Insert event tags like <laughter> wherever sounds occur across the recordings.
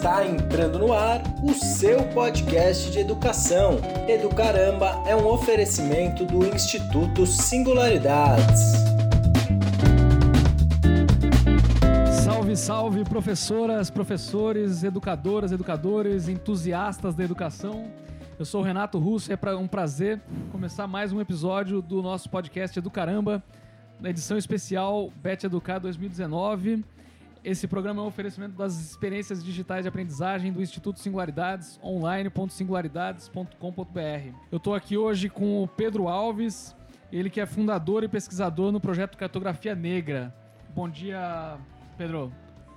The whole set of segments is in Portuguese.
Está entrando no ar o seu podcast de educação. Educaramba é um oferecimento do Instituto Singularidades. Salve, salve, professoras, professores, educadoras, educadores, entusiastas da educação. Eu sou o Renato Russo e é um prazer começar mais um episódio do nosso podcast Educaramba, na edição especial Bet Educar 2019. Esse programa é um oferecimento das experiências digitais de aprendizagem do Instituto Singularidades, online.singularidades.com.br. Eu estou aqui hoje com o Pedro Alves, ele que é fundador e pesquisador no projeto Cartografia Negra. Bom dia, Pedro.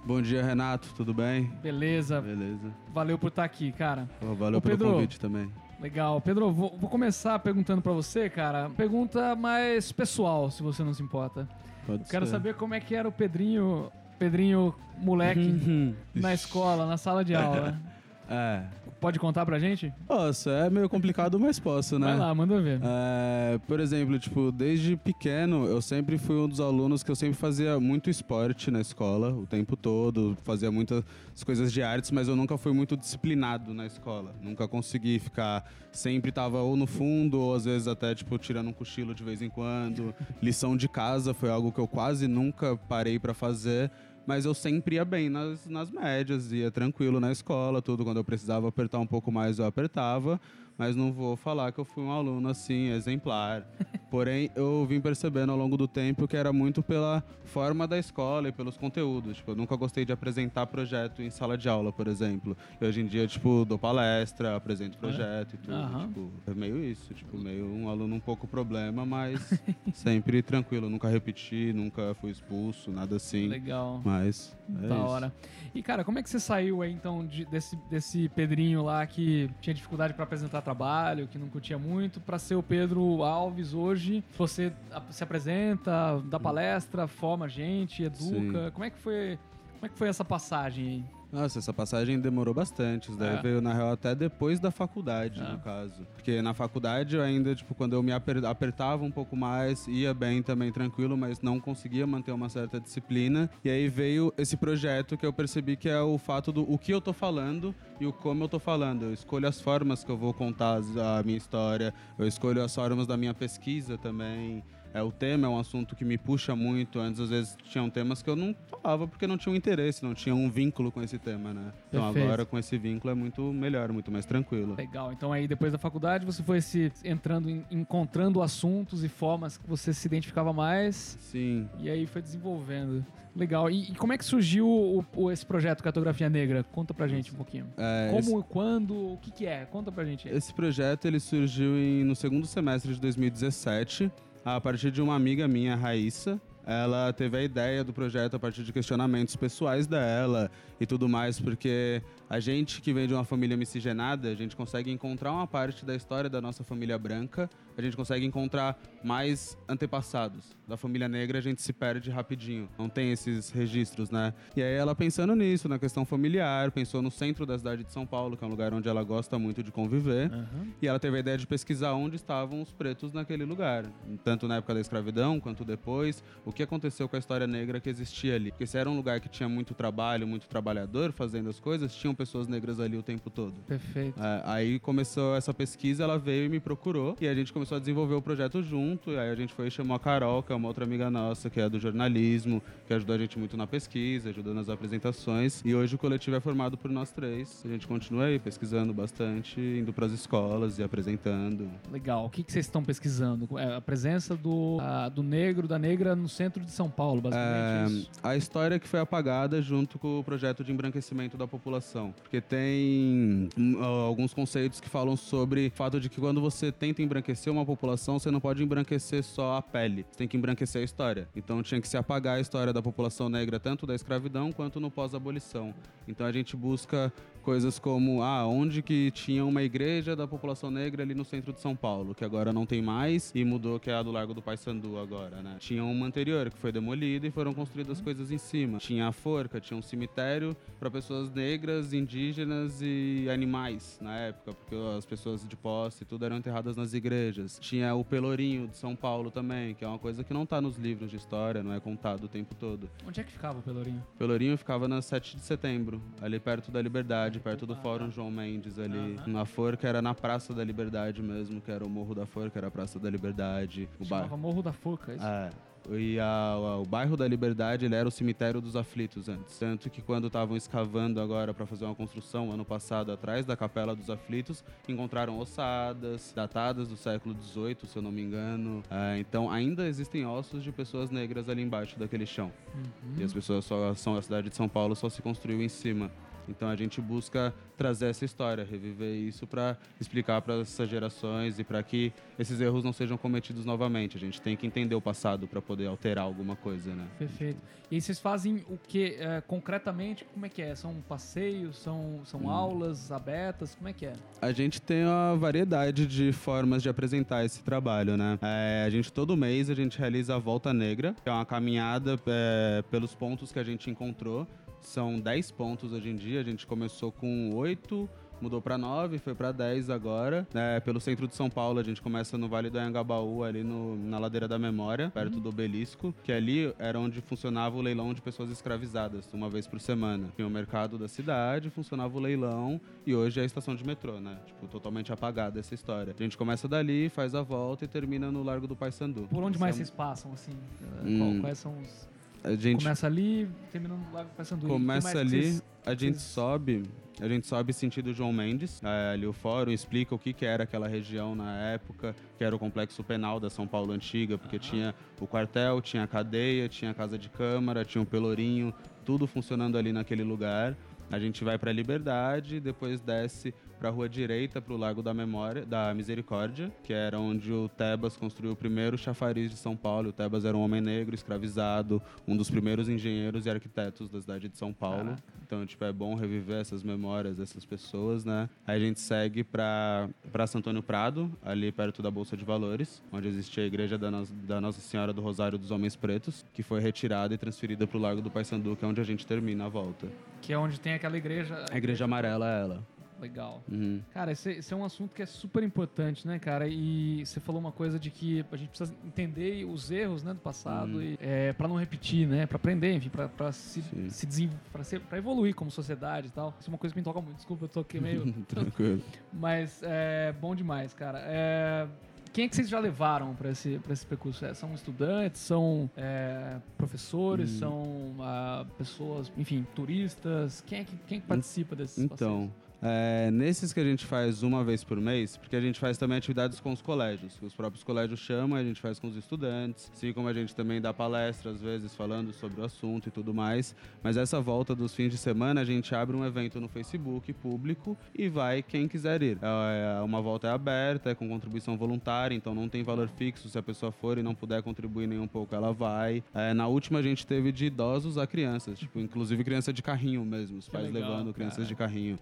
Bom dia, Renato. Tudo bem? Beleza. Beleza. Valeu por estar aqui, cara. Oh, valeu Ô, pelo Pedro, convite também. Legal. Pedro, vou, vou começar perguntando para você, cara. Pergunta mais pessoal, se você não se importa. Pode Quero ser. saber como é que era o Pedrinho, Pedrinho moleque na escola, na sala de aula. <laughs> É. Pode contar pra gente? Nossa, é meio complicado, mas posso, né? Vai lá, manda ver. É, por exemplo, tipo, desde pequeno eu sempre fui um dos alunos que eu sempre fazia muito esporte na escola, o tempo todo, fazia muitas coisas de artes, mas eu nunca fui muito disciplinado na escola. Nunca consegui ficar, sempre tava ou no fundo, ou às vezes até, tipo, tirando um cochilo de vez em quando. Lição de casa foi algo que eu quase nunca parei pra fazer. Mas eu sempre ia bem nas, nas médias, ia tranquilo na escola, tudo. Quando eu precisava apertar um pouco mais, eu apertava. Mas não vou falar que eu fui um aluno assim, exemplar. <laughs> Porém, eu vim percebendo ao longo do tempo que era muito pela forma da escola e pelos conteúdos. Tipo, eu nunca gostei de apresentar projeto em sala de aula, por exemplo. E hoje em dia, tipo, dou palestra, apresento projeto e tudo. Aham. Tipo, é meio isso, tipo, meio um aluno um pouco problema, mas <laughs> sempre tranquilo. Nunca repeti, nunca fui expulso, nada assim. Legal. Mas é da isso. hora. E, cara, como é que você saiu aí, então, de- desse, desse Pedrinho lá que tinha dificuldade pra apresentar trabalho, que não curtia muito, pra ser o Pedro Alves hoje? Você se apresenta, dá palestra, forma gente, educa. Sim. Como é que foi... Como é que foi essa passagem aí? Nossa, essa passagem demorou bastante. Isso daí É. veio, na real, até depois da faculdade, É. no caso. Porque na faculdade eu ainda, tipo, quando eu me aper- apertava um pouco mais, ia bem também, tranquilo, mas não conseguia manter uma certa disciplina. E aí veio esse projeto que eu percebi que é o fato do o que eu tô falando e o como eu tô falando. Eu escolho as formas que eu vou contar a minha história, eu escolho as formas da minha pesquisa também. É, o tema é um assunto que me puxa muito. Antes, às vezes, tinham temas que eu não falava porque não tinha um interesse, não tinha um vínculo com esse tema, né? Então Perfeito. agora, com esse vínculo, é muito melhor, muito mais tranquilo. Legal. Então aí, depois da faculdade, você foi se entrando, em- encontrando assuntos e formas que você se identificava mais Sim. e aí foi desenvolvendo. Legal. E, e como é que surgiu o- o- esse projeto Cartografia Negra? Conta pra gente um pouquinho. É, Como, quando, o que que é? Conta pra gente. Esse projeto ele surgiu em- no segundo semestre de 2017, a partir de uma amiga minha, Raíssa. Ela teve a ideia do projeto a partir de questionamentos pessoais dela e tudo mais, porque a gente que vem de uma família miscigenada, a gente consegue encontrar uma parte da história da nossa família branca, a gente consegue encontrar mais antepassados. Da família negra a gente se perde rapidinho, não tem esses registros, né? E aí ela pensando nisso, na questão familiar, pensou no centro da cidade de São Paulo, que é um lugar onde ela gosta muito de conviver. Aham. E ela teve a ideia de pesquisar onde estavam os pretos naquele lugar, tanto na época da escravidão quanto depois, o que aconteceu com a história negra que existia ali. Porque se era um lugar que tinha muito trabalho, muito trabalhador fazendo as coisas, tinham pessoas negras ali o tempo todo. Perfeito. É, aí começou essa pesquisa, ela veio e me procurou, e a gente começou a desenvolver o projeto junto, e aí a gente foi e chamou a Carol, que é uma outra amiga nossa, que é do jornalismo, que ajudou a gente muito na pesquisa, ajudou nas apresentações, e hoje o coletivo é formado por nós três. A gente continua aí pesquisando bastante, indo pras escolas e apresentando. Legal. O que, que vocês estão pesquisando? É a presença do, a- do negro, da negra no centro de São Paulo, basicamente É, isso. a história que foi apagada junto com o projeto de embranquecimento da população. Porque tem hum, alguns conceitos que falam sobre o fato de que quando você tenta embranquecer uma população, você não pode embranquecer só a pele. Você tem que embranquecer a história. Então tinha que se apagar a história da população negra, tanto da escravidão quanto no pós-abolição. Então a gente busca coisas como, ah, onde que tinha uma igreja da população negra ali no centro de São Paulo, que agora não tem mais e mudou, que é a do Largo do Paissandu agora, né? Tinha uma anterior que foi demolida e foram construídas coisas em cima. Tinha a forca, tinha um cemitério para pessoas negras, indígenas e animais na época, porque as pessoas de posse tudo eram enterradas nas igrejas. Tinha o Pelourinho de São Paulo também, que é uma coisa que não tá nos livros de história, não é contado o tempo todo. Onde é que ficava o Pelourinho? Pelourinho ficava na 7 de setembro, ali perto da Liberdade, perto do Fórum João Mendes ali. Na Forca era na Praça da Liberdade mesmo, que era o Morro da Forca, era a Praça da Liberdade. O Chamava bairro. Morro da Forca, é isso? É. E a- a- o bairro da Liberdade ele era o cemitério dos aflitos antes. Tanto que quando estavam escavando agora para fazer uma construção ano passado atrás da Capela dos Aflitos, encontraram ossadas datadas do século XVIII, se eu não me engano. É, então ainda existem ossos de pessoas negras ali embaixo daquele chão. Uhum. E as pessoas só são a cidade de São Paulo só se construiu em cima. Então a gente busca trazer essa história, reviver isso para explicar para essas gerações e para que esses erros não sejam cometidos novamente. A gente tem que entender o passado para poder alterar alguma coisa, né? Perfeito. E vocês fazem o que concretamente? Como é que é? São passeios? São, são Hum. aulas abertas? Como é que é? A gente tem uma variedade de formas de apresentar esse trabalho, né? É, a gente todo mês a gente realiza a Volta Negra, que é uma caminhada é, pelos pontos que a gente encontrou. São 10 pontos hoje em dia. A gente começou com 8, mudou para 9, foi para 10 agora. É, pelo centro de São Paulo, a gente começa no Vale do Anhangabaú, ali no- na Ladeira da Memória, perto do Obelisco, que ali era onde funcionava o leilão de pessoas escravizadas, uma vez por semana. Tinha o mercado da cidade, funcionava o leilão, e hoje é a estação de metrô, né? Tipo, totalmente apagada essa história. A gente começa dali, faz a volta e termina no Largo do Paissandu. Por onde mais é- vocês passam, assim? Hum. qual- quais são os... A gente Começa ali, termina no Lago Paissandu. E o que começa ali, vocês- a gente sobe, a gente sobe sentido João Mendes, é, ali o fórum explica o que, que era aquela região na época, que era o complexo penal da São Paulo antiga, porque tinha o quartel, tinha a cadeia, tinha a casa de câmara, tinha o pelourinho, tudo funcionando ali naquele lugar. A gente vai para Liberdade, depois desce para a rua direita, para o Lago da Memória, da Misericórdia, que era onde o Tebas construiu o primeiro chafariz de São Paulo. O Tebas era um homem negro, escravizado, um dos primeiros engenheiros e arquitetos da cidade de São Paulo. Caraca. Então, tipo, é bom reviver essas memórias dessas pessoas, né? Aí a gente segue para Praça Antônio Prado, ali perto da Bolsa de Valores, onde existia a igreja da, Nos- da Nossa Senhora do Rosário dos Homens Pretos, que foi retirada e transferida para o Largo do Paissandu, que é onde a gente termina a volta. Que é onde tem aquela igreja... A igreja amarela é ela. Legal. Uhum. Cara, esse, esse é um assunto que é super importante, né, cara? E você falou uma coisa de que a gente precisa entender os erros, né, do passado Uhum. é, para não repetir, né, para aprender, enfim, para se, Sim. se desen... para evoluir como sociedade e tal. Isso é uma coisa que me toca muito. Desculpa, eu tô aqui meio, <laughs> Tranquilo. mas é bom demais, cara. É, Quem é que vocês já levaram para esse, pra esse percurso? É, são estudantes, são é, professores, Hum. são ah, pessoas, enfim, turistas? Quem é que, quem é que participa desses Então, é, nesses que a gente faz uma vez por mês, porque a gente faz também atividades com os colégios, que os próprios colégios chamam, a gente faz com os estudantes, assim como a gente também dá palestra às vezes falando sobre o assunto e tudo mais. Mas essa volta dos fins de semana a gente abre um evento no Facebook público e vai quem quiser ir. É, uma volta é aberta, é com contribuição voluntária, então não tem valor fixo. Se a pessoa for e não puder contribuir nem um pouco, ela vai. É, na última a gente teve de idosos a crianças, tipo, inclusive criança de carrinho mesmo, os Que pais legal, levando crianças cara. de carrinho.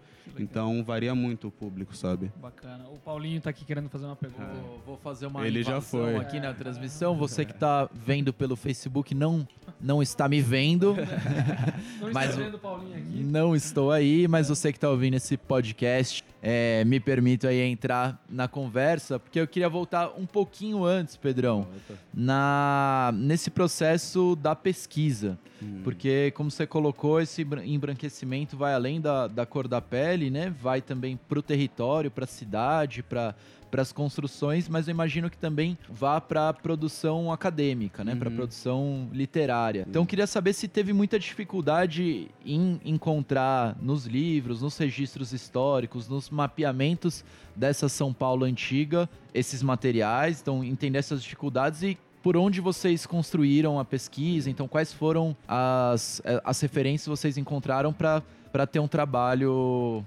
Então varia muito o público, sabe? Bacana. O Paulinho tá aqui querendo fazer uma pergunta. Vou, vou fazer uma Ele já foi. aqui na transmissão. Você que tá <laughs> vendo pelo Facebook não, não está me vendo. <laughs> Não <laughs> Mas está o- vendo o Paulinho aqui. Não estou aí, mas você que está ouvindo esse podcast, é, me permito aí entrar na conversa, porque eu queria voltar um pouquinho antes, Pedrão, na nesse processo da pesquisa. Porque, como você colocou, esse embran- embranquecimento vai além da, da cor da pele, né? Vai também para o território, para a cidade, para para as construções, mas eu imagino que também vá para a produção acadêmica, né? Para Uhum. produção literária. Então, eu queria saber se teve muita dificuldade em encontrar nos livros, nos registros históricos, nos mapeamentos dessa São Paulo antiga esses materiais. Então, entender essas dificuldades e por onde vocês construíram a pesquisa, então quais foram as, eh, as referências que vocês encontraram para ter um trabalho,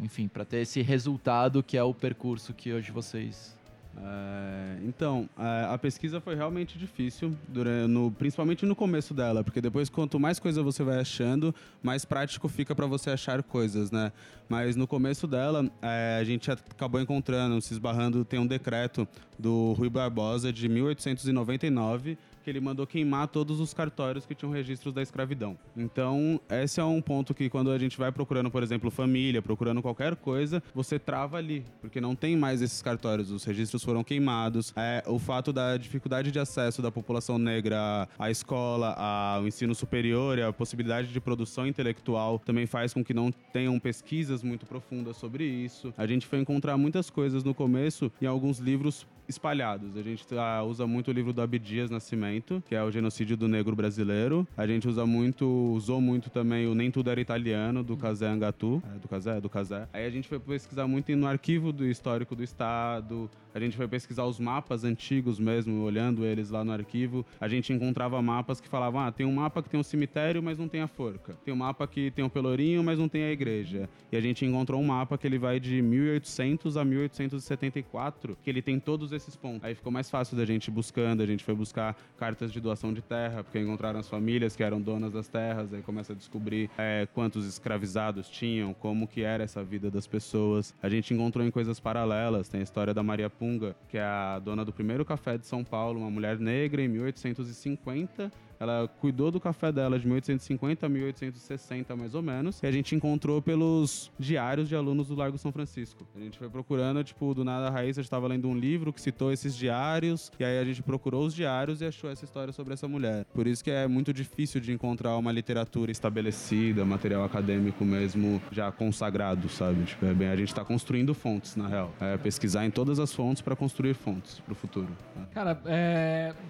enfim, para ter esse resultado que é o percurso que hoje vocês É, então, a, a pesquisa foi realmente difícil, durante, no, principalmente no começo dela, porque depois, quanto mais coisa você vai achando, mais prático fica para você achar coisas, né? Mas no começo dela, é, a gente acabou encontrando, se esbarrando, tem um decreto do Rui Barbosa de 1899 que ele mandou queimar todos os cartórios que tinham registros da escravidão. Então, esse é um ponto que quando a gente vai procurando, por exemplo, família, procurando qualquer coisa, você trava ali, porque não tem mais esses cartórios, os registros foram queimados. É, o fato da dificuldade de acesso da população negra à escola, ao ensino superior e a possibilidade de produção intelectual também faz com que não tenham pesquisas muito profundas sobre isso. A gente foi encontrar muitas coisas no começo em alguns livros espalhados. A gente uh, usa muito o livro do Abdias Nascimento, que é o genocídio do negro brasileiro. A gente usa muito, usou muito também o Nem Tudo Era Italiano, do Casé Angatu. É, do Casé? Do Casé. Aí a gente foi pesquisar muito no arquivo do histórico do Estado, a gente foi pesquisar os mapas antigos mesmo, olhando eles lá no arquivo. A gente encontrava mapas que falavam: ah, tem um mapa que tem um cemitério, mas não tem a forca. Tem um mapa que tem o um pelourinho, mas não tem a igreja. E a gente encontrou um mapa que ele vai de 1800 a 1874, que ele tem todos esses pontos. Aí ficou mais fácil da gente buscando. A gente foi buscar cartas de doação de terra, porque encontraram as famílias que eram donas das terras. Aí começa a descobrir é, quantos escravizados tinham, como que era essa vida das pessoas. A gente encontrou em coisas paralelas. Tem a história da Maria Pum que é a dona do primeiro café de São Paulo, uma mulher negra em 1850 ela cuidou do café dela de 1850 a 1860, mais ou menos. E a gente encontrou pelos diários de alunos do Largo São Francisco. A gente foi procurando, tipo, do nada a Raíssa estava lendo um livro que citou esses diários. E aí a gente procurou os diários e achou essa história sobre essa mulher. Por isso que é muito difícil de encontrar uma literatura estabelecida, material acadêmico mesmo já consagrado, sabe? Tipo, é bem, a gente está construindo fontes, na real. É pesquisar em todas as fontes para construir fontes para o futuro. Né? Cara,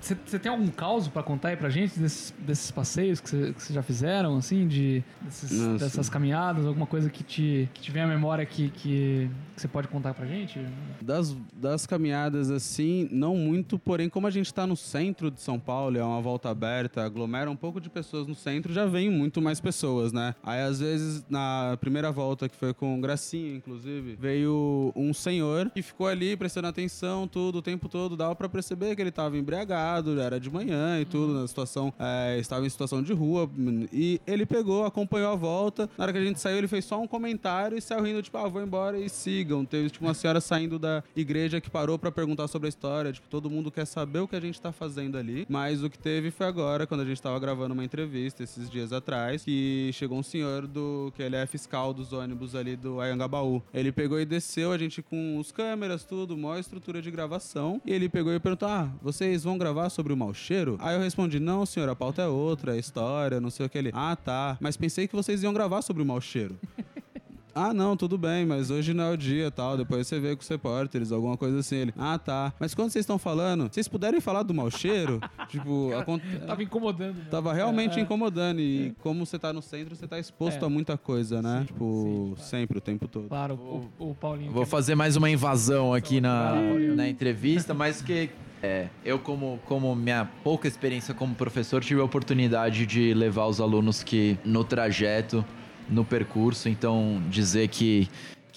você é... tem algum caos para contar aí pra gente? Desses, desses passeios que vocês já fizeram, assim, de, desses, dessas caminhadas, alguma coisa que te, que te vem à memória que, que, que você pode contar pra gente? Das, das caminhadas, assim, não muito, porém, como a gente tá no centro de São Paulo, é uma volta aberta, aglomera um pouco de pessoas no centro, já vem muito mais pessoas, né? Aí, às vezes, na primeira volta, que foi com Gracinha, inclusive, veio um senhor que ficou ali prestando atenção, tudo, o tempo todo, dava pra perceber que ele tava embriagado, era de manhã e tudo, na situação, é, estava em situação de rua, e ele pegou, acompanhou a volta, na hora que a gente saiu, ele fez só um comentário e saiu rindo, tipo, ah, vou embora e siga sigam. Teve tipo, uma senhora saindo da igreja que parou para perguntar sobre a história. Tipo, todo mundo quer saber o que a gente tá fazendo ali. Mas o que teve foi agora, quando a gente tava gravando uma entrevista esses dias atrás, que chegou um senhor do. que ele é fiscal dos ônibus ali do Ayangabaú. Ele pegou e desceu, a gente com os câmeras, tudo, maior estrutura de gravação. E ele pegou e perguntou: Ah, vocês vão gravar sobre o mau cheiro? Aí eu respondi: Não, senhor, a pauta é outra, é história, não sei o que ele. Ah, tá. Mas pensei que vocês iam gravar sobre o mau cheiro. <laughs> Ah, não, tudo bem, mas hoje não é o dia tal. Depois você vê com os repórteres, alguma coisa assim. Ele, ah, tá. Mas quando vocês estão falando, vocês puderem falar do mau cheiro? <laughs> tipo, Cara, cont... <laughs> tava incomodando. Né? Tava realmente é, incomodando. E é. como você tá no centro, você tá exposto é. a muita coisa, né? Sim, tipo, sim, claro. sempre, o tempo todo. Claro, o, o Paulinho. Vou fazer mais uma invasão aqui na, na entrevista, mas que é, eu como, como minha pouca experiência como professor, tive a oportunidade de levar os alunos que no trajeto no percurso. Então, dizer que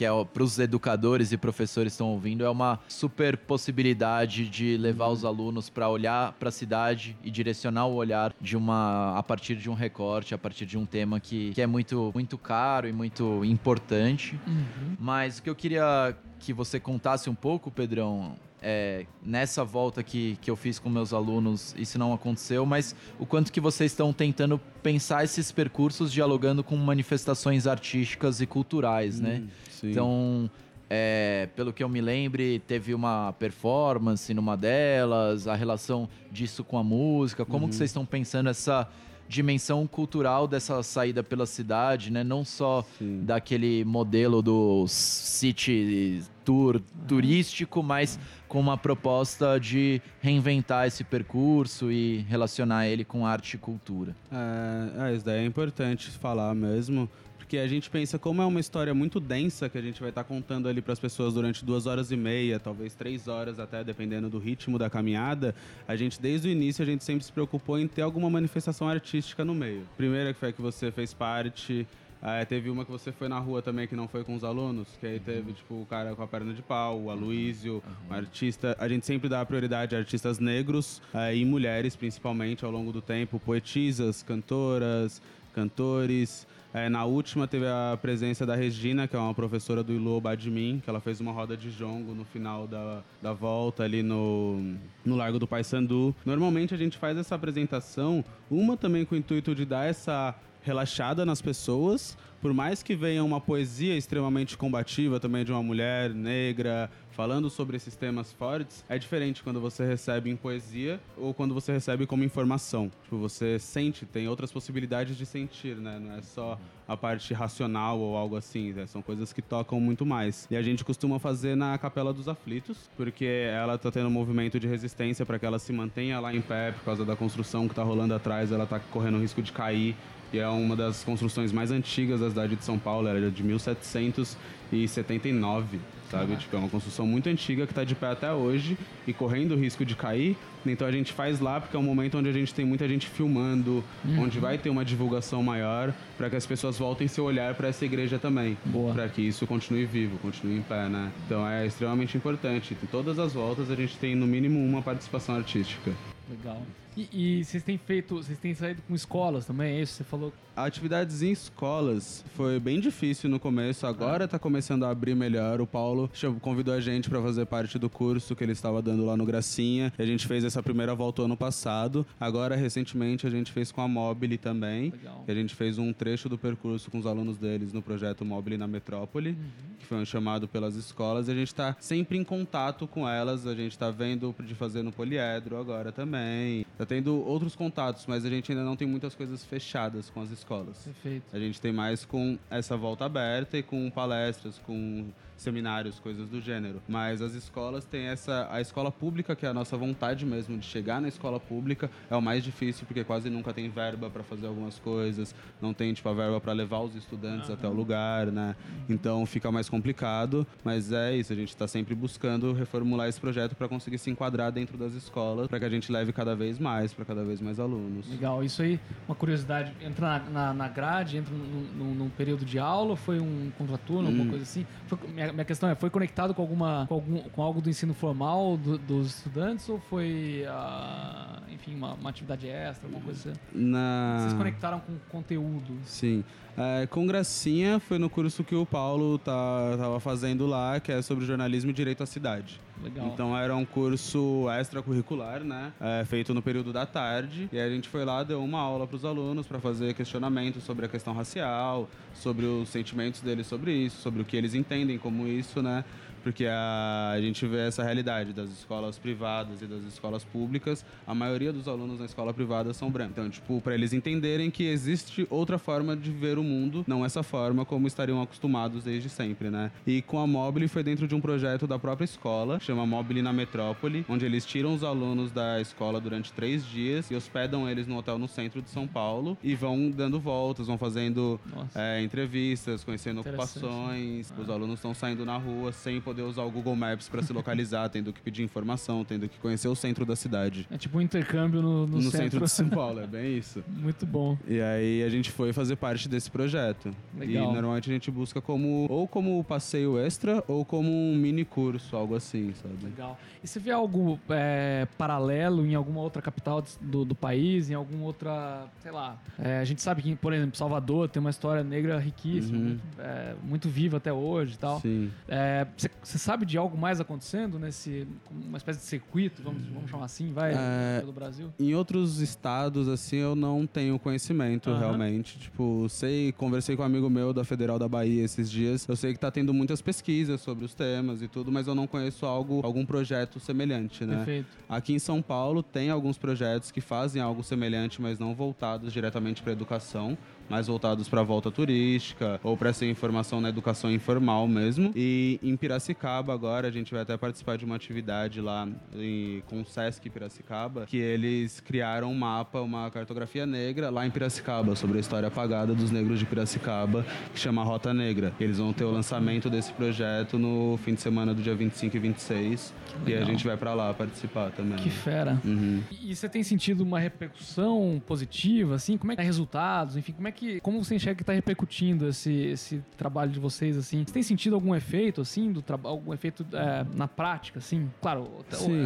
que é para os educadores e professores que estão ouvindo, é uma super possibilidade de levar os alunos para olhar para a cidade e direcionar o olhar de uma a partir de um recorte, a partir de um tema que, que é muito muito caro e muito importante. Uhum. Mas o que eu queria que você contasse um pouco, Pedrão, é, nessa volta que, que eu fiz com meus alunos, isso não aconteceu, mas o quanto que vocês estão tentando pensar esses percursos dialogando com manifestações artísticas e culturais, né? Sim. Então, é, pelo que eu me lembre, teve uma performance numa delas, a relação disso com a música. Como uhum. que vocês estão pensando essa dimensão cultural dessa saída pela cidade, né? Não só Sim. daquele modelo do city tour turístico, mas com uma proposta de reinventar esse percurso e relacionar ele com arte e cultura. É, é isso daí é importante falar mesmo, porque a gente pensa como é uma história muito densa que a gente vai estar tá contando ali para as pessoas durante duas horas e meia, talvez três horas até, dependendo do ritmo da caminhada. A gente, desde o início, a gente sempre se preocupou em ter alguma manifestação artística no meio. Primeira que foi que você fez parte, É, teve uma que você foi na rua também que não foi com os alunos, que aí teve, tipo, o cara com a perna de pau, o Aloísio, um artista. A gente sempre dá prioridade a artistas negros é, e mulheres, principalmente, ao longo do tempo, poetisas, cantoras, cantores. É, na última teve a presença da Regina, que é uma professora do Ilo Badmin, que ela fez uma roda de jongo no final da, da volta ali no, no Largo do Paissandu. Normalmente a gente faz essa apresentação, uma também com o intuito de dar essa relaxada nas pessoas, por mais que venha uma poesia extremamente combativa também de uma mulher negra, falando sobre esses temas fortes, é diferente quando você recebe em poesia ou quando você recebe como informação. Tipo, você sente, tem outras possibilidades de sentir, né? Não é só a parte racional ou algo assim, né? são coisas que tocam muito mais. E a gente costuma fazer na Capela dos Aflitos, porque ela tá tendo um movimento de resistência para que ela se mantenha lá em pé por causa da construção que tá rolando atrás, ela tá correndo o risco de cair e é uma das construções mais antigas da cidade de São Paulo, era de 1779, sabe? Tipo, é uma construção muito antiga que está de pé até hoje e correndo o risco de cair. Então a gente faz lá porque é um momento onde a gente tem muita gente filmando, Uhum. onde vai ter uma divulgação maior para que as pessoas voltem seu olhar para essa igreja também, para que isso continue vivo, continue em pé, né? Então é extremamente importante. Em todas as voltas a gente tem no mínimo uma participação artística. Legal. E, e vocês têm feito, vocês têm saído com escolas também, é isso? Você falou. Atividades em escolas foi bem difícil no começo, agora tá começando a abrir melhor. O Paulo convidou a gente para fazer parte do curso que ele estava dando lá no Gracinha. A gente fez essa primeira volta ano passado. Agora, recentemente, a gente fez com a Mobile também. Legal. A gente fez um trecho do percurso com os alunos deles no projeto Mobile na Metrópole, que foi um chamado pelas escolas. E a gente está sempre em contato com elas. A gente está vendo de fazer no Poliedro agora também. Tá tendo outros contatos, mas a gente ainda não tem muitas coisas fechadas com as escolas. Perfeito. A gente tem mais com essa volta aberta e com palestras, com seminários, coisas do gênero. Mas as escolas têm essa. A escola pública, que é a nossa vontade mesmo de chegar na escola pública, é o mais difícil, porque quase nunca tem verba para fazer algumas coisas, não tem, tipo, a verba para levar os estudantes até o lugar, né? Então fica mais complicado, mas é isso, a gente está sempre buscando reformular esse projeto para conseguir se enquadrar dentro das escolas, para que a gente leve cada vez mais, para cada vez mais alunos. Legal. Isso aí, uma curiosidade, entra na, na, na grade, entra num, num- num período de aula, ou foi um contraturno, alguma coisa assim? Foi- minha, minha questão é, foi conectado com alguma com, algum, com algo do ensino formal do- dos estudantes ou foi, ah, enfim, uma, uma atividade extra, alguma coisa assim? Na... Vocês conectaram com conteúdo? Sim. É, com Gracinha foi no curso que o Paulo tá, tava fazendo lá, que é sobre jornalismo e direito à cidade. Legal. Então era um curso extracurricular, né? É, feito no período da tarde. E a gente foi lá, deu uma aula para os alunos para fazer questionamentos sobre a questão racial, sobre os sentimentos deles sobre isso, sobre o que eles entendem como isso, né? Porque a, a gente vê essa realidade das escolas privadas e das escolas públicas. A maioria dos alunos na escola privada são brancos. Então, tipo, para eles entenderem que existe outra forma de ver o mundo, não essa forma como estariam acostumados desde sempre, né? E com a Mobile foi dentro de um projeto da própria escola, chama Mobile na Metrópole, onde eles tiram os alunos da escola durante três dias e hospedam eles no hotel no centro de São Paulo e vão dando voltas, vão fazendo é, entrevistas, conhecendo Interessante. Ah. ocupações. Os alunos estão saindo na rua sem poder usar o Google Maps para se localizar, <laughs> tendo que pedir informação, tendo que conhecer o centro da cidade. É tipo um intercâmbio no, no, No, centro. centro de São <laughs> Paulo, é bem isso. Muito bom. E aí a gente foi fazer parte desse projeto. Legal. E normalmente a gente busca como ou como passeio extra ou como um mini curso, algo assim, sabe? Legal. E você vê algo é, paralelo em alguma outra capital do, do país, em alguma outra, sei lá. é, a gente sabe que, por exemplo, Salvador tem uma história negra riquíssima, Uhum. muito, é, muito viva até hoje e tal. É, Você sabe de algo mais acontecendo nesse, uma espécie de circuito, vamos, vamos chamar assim, vai, É, pelo Brasil? Em outros estados, assim, eu não tenho conhecimento Aham. realmente. Tipo, sei, conversei com um amigo meu da Federal da Bahia esses dias. Eu sei que tá tendo muitas pesquisas sobre os temas e tudo, mas eu não conheço algo, algum projeto semelhante, né? Perfeito. Aqui em São Paulo tem alguns projetos que fazem algo semelhante, mas não voltados diretamente para educação, mais voltados para a volta turística ou para essa informação na educação informal mesmo. E em Piracicaba agora, a gente vai até participar de uma atividade lá em, com o Sesc Piracicaba, que eles criaram um mapa, uma cartografia negra lá em Piracicaba, sobre a história apagada dos negros de Piracicaba, que chama Rota Negra. Eles vão ter o lançamento desse projeto no fim de semana do dia 25 e 26. E a gente vai pra lá participar também. Que fera. Uhum. E você tem sentido uma repercussão positiva, assim? Como é que tá resultados? Enfim, como é que. Como você enxerga que tá repercutindo esse, esse trabalho de vocês, assim? Você tem sentido algum efeito, assim, do trabalho, algum efeito é, na prática, assim? Claro,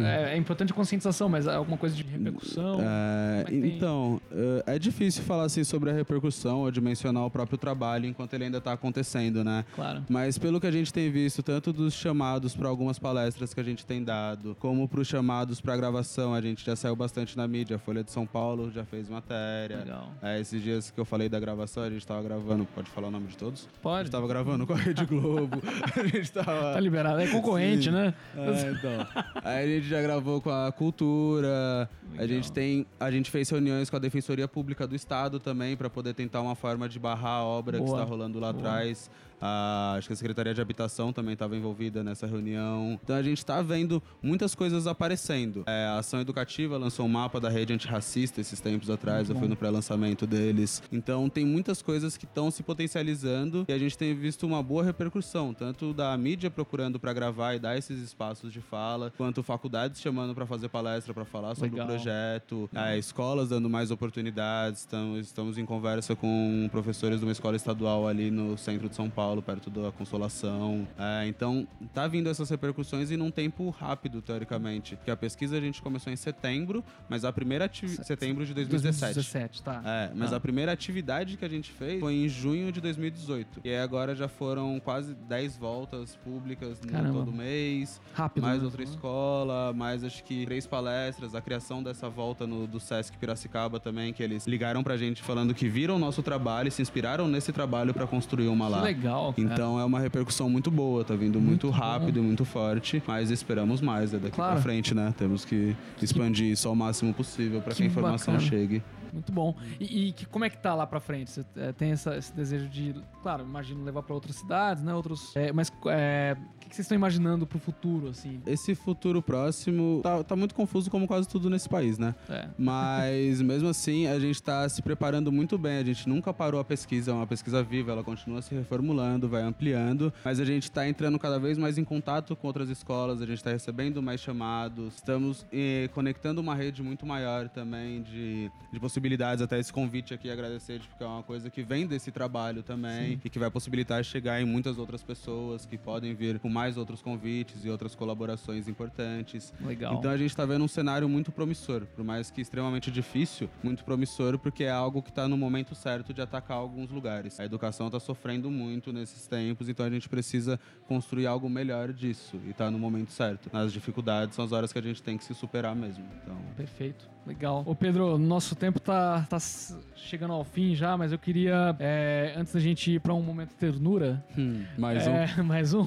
é, é importante a conscientização, mas alguma coisa de repercussão? É, é que então, é, é difícil falar assim sobre a repercussão ou dimensionar o próprio trabalho enquanto ele ainda está acontecendo, né? Claro. Mas pelo que a gente tem visto, tanto dos chamados para algumas palestras que a gente tem dado, como para os chamados para gravação, a gente já saiu bastante na mídia. A Folha de São Paulo já fez matéria. Legal. É, esses dias que eu falei da gravação, a gente estava gravando, pode falar o nome de todos? A Pode. gente tava gravando com a Rede <laughs> Globo. a gente tava. Tá liberado. É concorrente, Sim. né? É, então. Aí a gente já gravou com a Cultura. A Legal. gente tem, a gente fez reuniões com a Defensoria Pública do Estado também para poder tentar uma forma de barrar a obra que Boa. está rolando lá atrás. A- acho que a Secretaria de Habitação também estava envolvida nessa reunião. Então a gente está vendo muitas coisas aparecendo. É, a Ação Educativa lançou um mapa da rede antirracista esses tempos atrás. Eu fui no pré-lançamento deles. Então tem muitas coisas que estão se potencializando e a gente tem visto uma boa repercussão, tanto da mídia procurando para gravar e dar esses espaços de fala, quanto faculdades chamando para fazer palestra para falar sobre Legal. o projeto, é, escolas dando mais oportunidades. Estamos, estamos em conversa com professores de uma escola estadual ali no centro de São Paulo, perto da Consolação. É, então tá vindo essas repercussões e num tempo rápido, teoricamente. Porque a pesquisa a gente começou em setembro, mas a primeira ati- setembro de 2017. 2017, tá. É, mas Ah. a primeira atividade que a gente fez foi em junho de 2018. E aí agora já foram quase 10 voltas públicas todo mês. Rápido. Mais né? outra escola, mais acho que três palestras, a criação dessa volta no, do Sesc Piracicaba também, que eles ligaram pra gente falando que viram o nosso trabalho e se inspiraram nesse trabalho pra construir uma Que lá. Legal, cara. Então é uma repercussão muito boa, tá vindo muito, Muito rápido e muito forte, mas esperamos mais é daqui Claro. pra frente, né? Temos que expandir isso ao máximo possível pra que, Que a informação bacana. chegue. Muito bom. E, e que- como é que tá lá pra frente? Você é, tem essa- esse desejo de, claro, imagino levar pra outras cidades, né? Outros. é, mas é, que, que vocês estão imaginando pro futuro, assim? Esse futuro próximo tá, tá muito confuso como quase tudo nesse país, né? É. Mas <laughs> mesmo assim, a gente tá se preparando muito bem. A gente nunca parou a pesquisa, é uma pesquisa viva, ela continua se reformulando, vai ampliando. Mas a gente tá entrando cada vez mais em contato com outras escolas, a gente tá recebendo mais chamados, estamos eh, conectando uma rede muito maior também de, de possibilidades. Até esse convite aqui, agradecer, porque é uma coisa que vem desse trabalho também e que vai possibilitar chegar em muitas outras pessoas que podem vir com mais outros convites e outras colaborações importantes. Legal. Então a gente está vendo um cenário muito promissor, por mais que extremamente difícil, muito promissor, porque é algo que está no momento certo de atacar alguns lugares. A educação está sofrendo muito nesses tempos, então a gente precisa construir algo melhor disso e está no momento certo. As dificuldades são as horas que a gente tem que se superar mesmo. Então, Perfeito, legal. Ô Pedro, nosso tempo tá, tá chegando ao fim já, mas eu queria, é, antes da gente ir pra um momento de ternura, <laughs> mais um. é, mais um.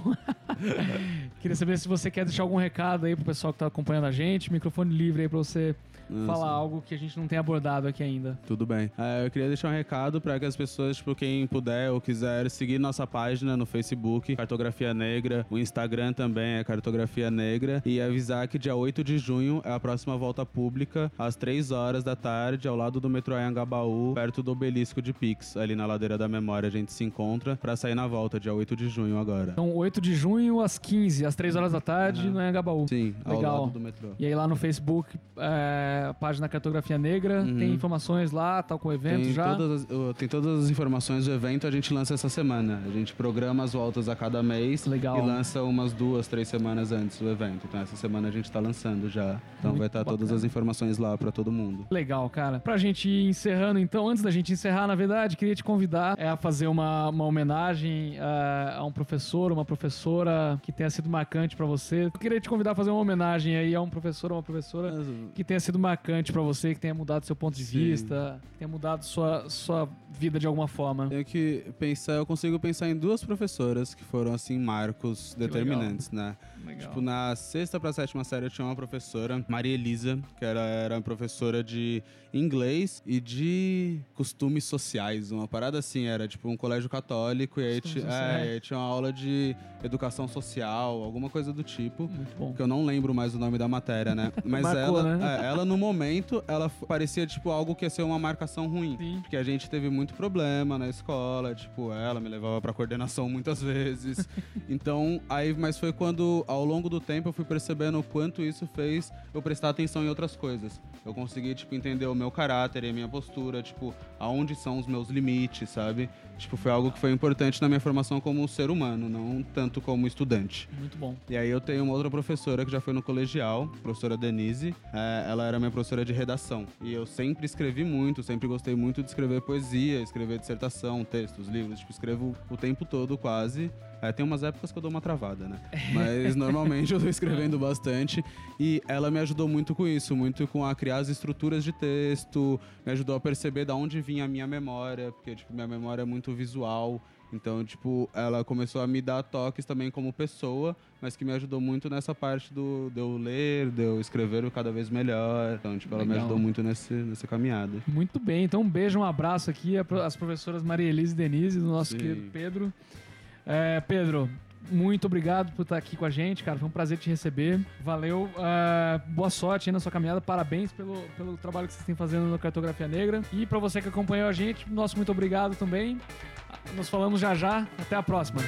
<laughs> queria saber se você quer deixar algum recado aí pro pessoal que tá acompanhando a gente, microfone livre aí pra você Nossa. falar algo que a gente não tem abordado aqui ainda. Tudo bem. É, eu queria deixar um recado para que as pessoas, tipo, quem puder ou quiser, seguir nossa página no Facebook, Cartografia Negra. O Instagram também é Cartografia Negra. E avisar que dia 8 de junho é a próxima volta pública, às 3 horas da tarde, ao lado do metrô Anhangabaú, perto do obelisco de Pix, ali na Ladeira da Memória. A gente se encontra para sair na volta, dia 8 de junho agora. Então, 8 de junho, às 15, às 3 horas da tarde, Aham. no Anhangabaú. Sim, ao Legal. E aí lá no Facebook, é, a página Cartografia Negra, Uhum. tem informações lá, tal com o evento Tem já. todas, as, tem todas as informações do evento, a gente lança essa semana. A gente programa as voltas a cada mês Legal. e lança umas duas, três semanas antes do evento. Então essa semana a gente tá lançando já. Então Muito vai estar todas bacana. as informações lá para todo mundo. Legal, cara. Pra gente ir encerrando, então, antes da gente encerrar, na verdade, queria te convidar é, a fazer uma, uma homenagem é, a um professor, uma professora que tenha sido marcante pra você. Eu queria te convidar a fazer uma homenagem aí a um professor ou uma professora que tenha sido marcante pra você, que tenha mudado seu ponto de Sim. vista, que tenha mudado sua, sua vida de alguma forma? Tenho que pensar, eu consigo pensar em duas professoras que foram, assim, marcos Que determinantes, né? Legal. Tipo, na sexta pra sétima série eu tinha uma professora, Maria Elisa, que era, era professora de inglês e de costumes sociais, uma parada assim, era tipo um colégio católico e aí, sociais. é, e aí tinha uma aula de educação social, alguma coisa do tipo. Muito bom. Que eu não lembro mais o nome da matéria, né? <laughs> Mas Marcou, ela, né? é, ela, no momento, ela parecia, tipo, algo que ia ser uma marcação ruim. Sim. Porque a gente teve muito problema na escola, tipo, ela me levava pra coordenação muitas vezes. <laughs> então, aí, mas foi quando, ao longo do tempo, eu fui percebendo o quanto isso fez eu prestar atenção em outras coisas. Eu consegui, tipo, entender o meu caráter e a minha postura, tipo, aonde são os meus limites, sabe? Tipo, foi algo que foi importante na minha formação como ser humano, não tanto como estudante. Muito bom. E aí eu tenho uma outra professora que já foi no colegial, professora Denise. É, ela era minha professora de redação. E eu sempre escrevi muito, sempre gostei muito de escrever poesia, escrever dissertação, textos, livros. Tipo, escrevo o tempo todo quase. É, tem umas épocas que eu dou uma travada, né? <laughs> Mas normalmente eu tô escrevendo bastante. E ela me ajudou muito com isso, muito com a criar as estruturas de texto, me ajudou a perceber da onde vinha a minha memória, porque, tipo, minha memória é muito visual. Então, tipo, ela começou a me dar toques também como pessoa, mas que me ajudou muito nessa parte do, de eu ler, de eu escrever cada vez melhor. Então, tipo, ela me ajudou muito nesse, nessa caminhada. Muito bem, então um beijo, um abraço aqui às professoras Maria Elise e Denise, do nosso Sim. querido Pedro. É, Pedro, muito obrigado por estar aqui com a gente, cara. Foi um prazer te receber. Valeu. é, boa sorte aí na sua caminhada. Parabéns pelo, pelo trabalho que vocês têm fazendo no Cartografia Negra. E para você que acompanhou a gente, nosso muito obrigado também. Nos falamos já já. Até a próxima.